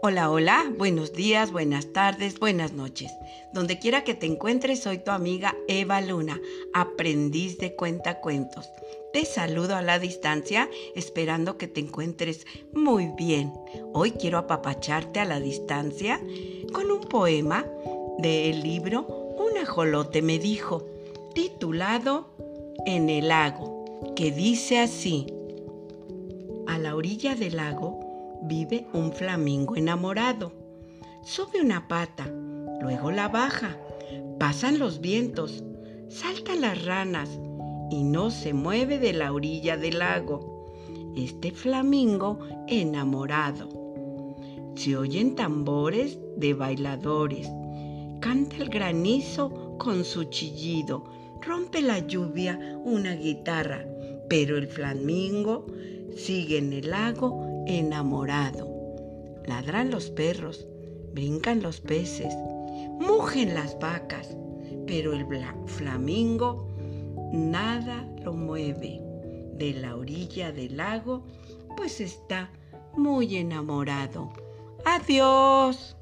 Hola, hola, buenos días, buenas tardes, buenas noches. Donde quiera que te encuentres, soy tu amiga Eva Luna, aprendiz de cuentacuentos. Te saludo a la distancia, esperando que te encuentres muy bien. Hoy quiero apapacharte a la distancia con un poema del libro Un ajolote me dijo, titulado En el lago, que dice así. A la orilla del lago vive un flamingo enamorado. Sube una pata, luego la baja. Pasan los vientos, saltan las ranas y no se mueve de la orilla del lago. Este flamingo enamorado. Se oyen tambores de bailadores. Canta el granizo con su chillido. Rompe la lluvia una guitarra. Pero el flamingo sigue en el lago enamorado. Ladran los perros, brincan los peces, mugen las vacas, pero el flamingo nada lo mueve de la orilla del lago, pues está muy enamorado. Adiós.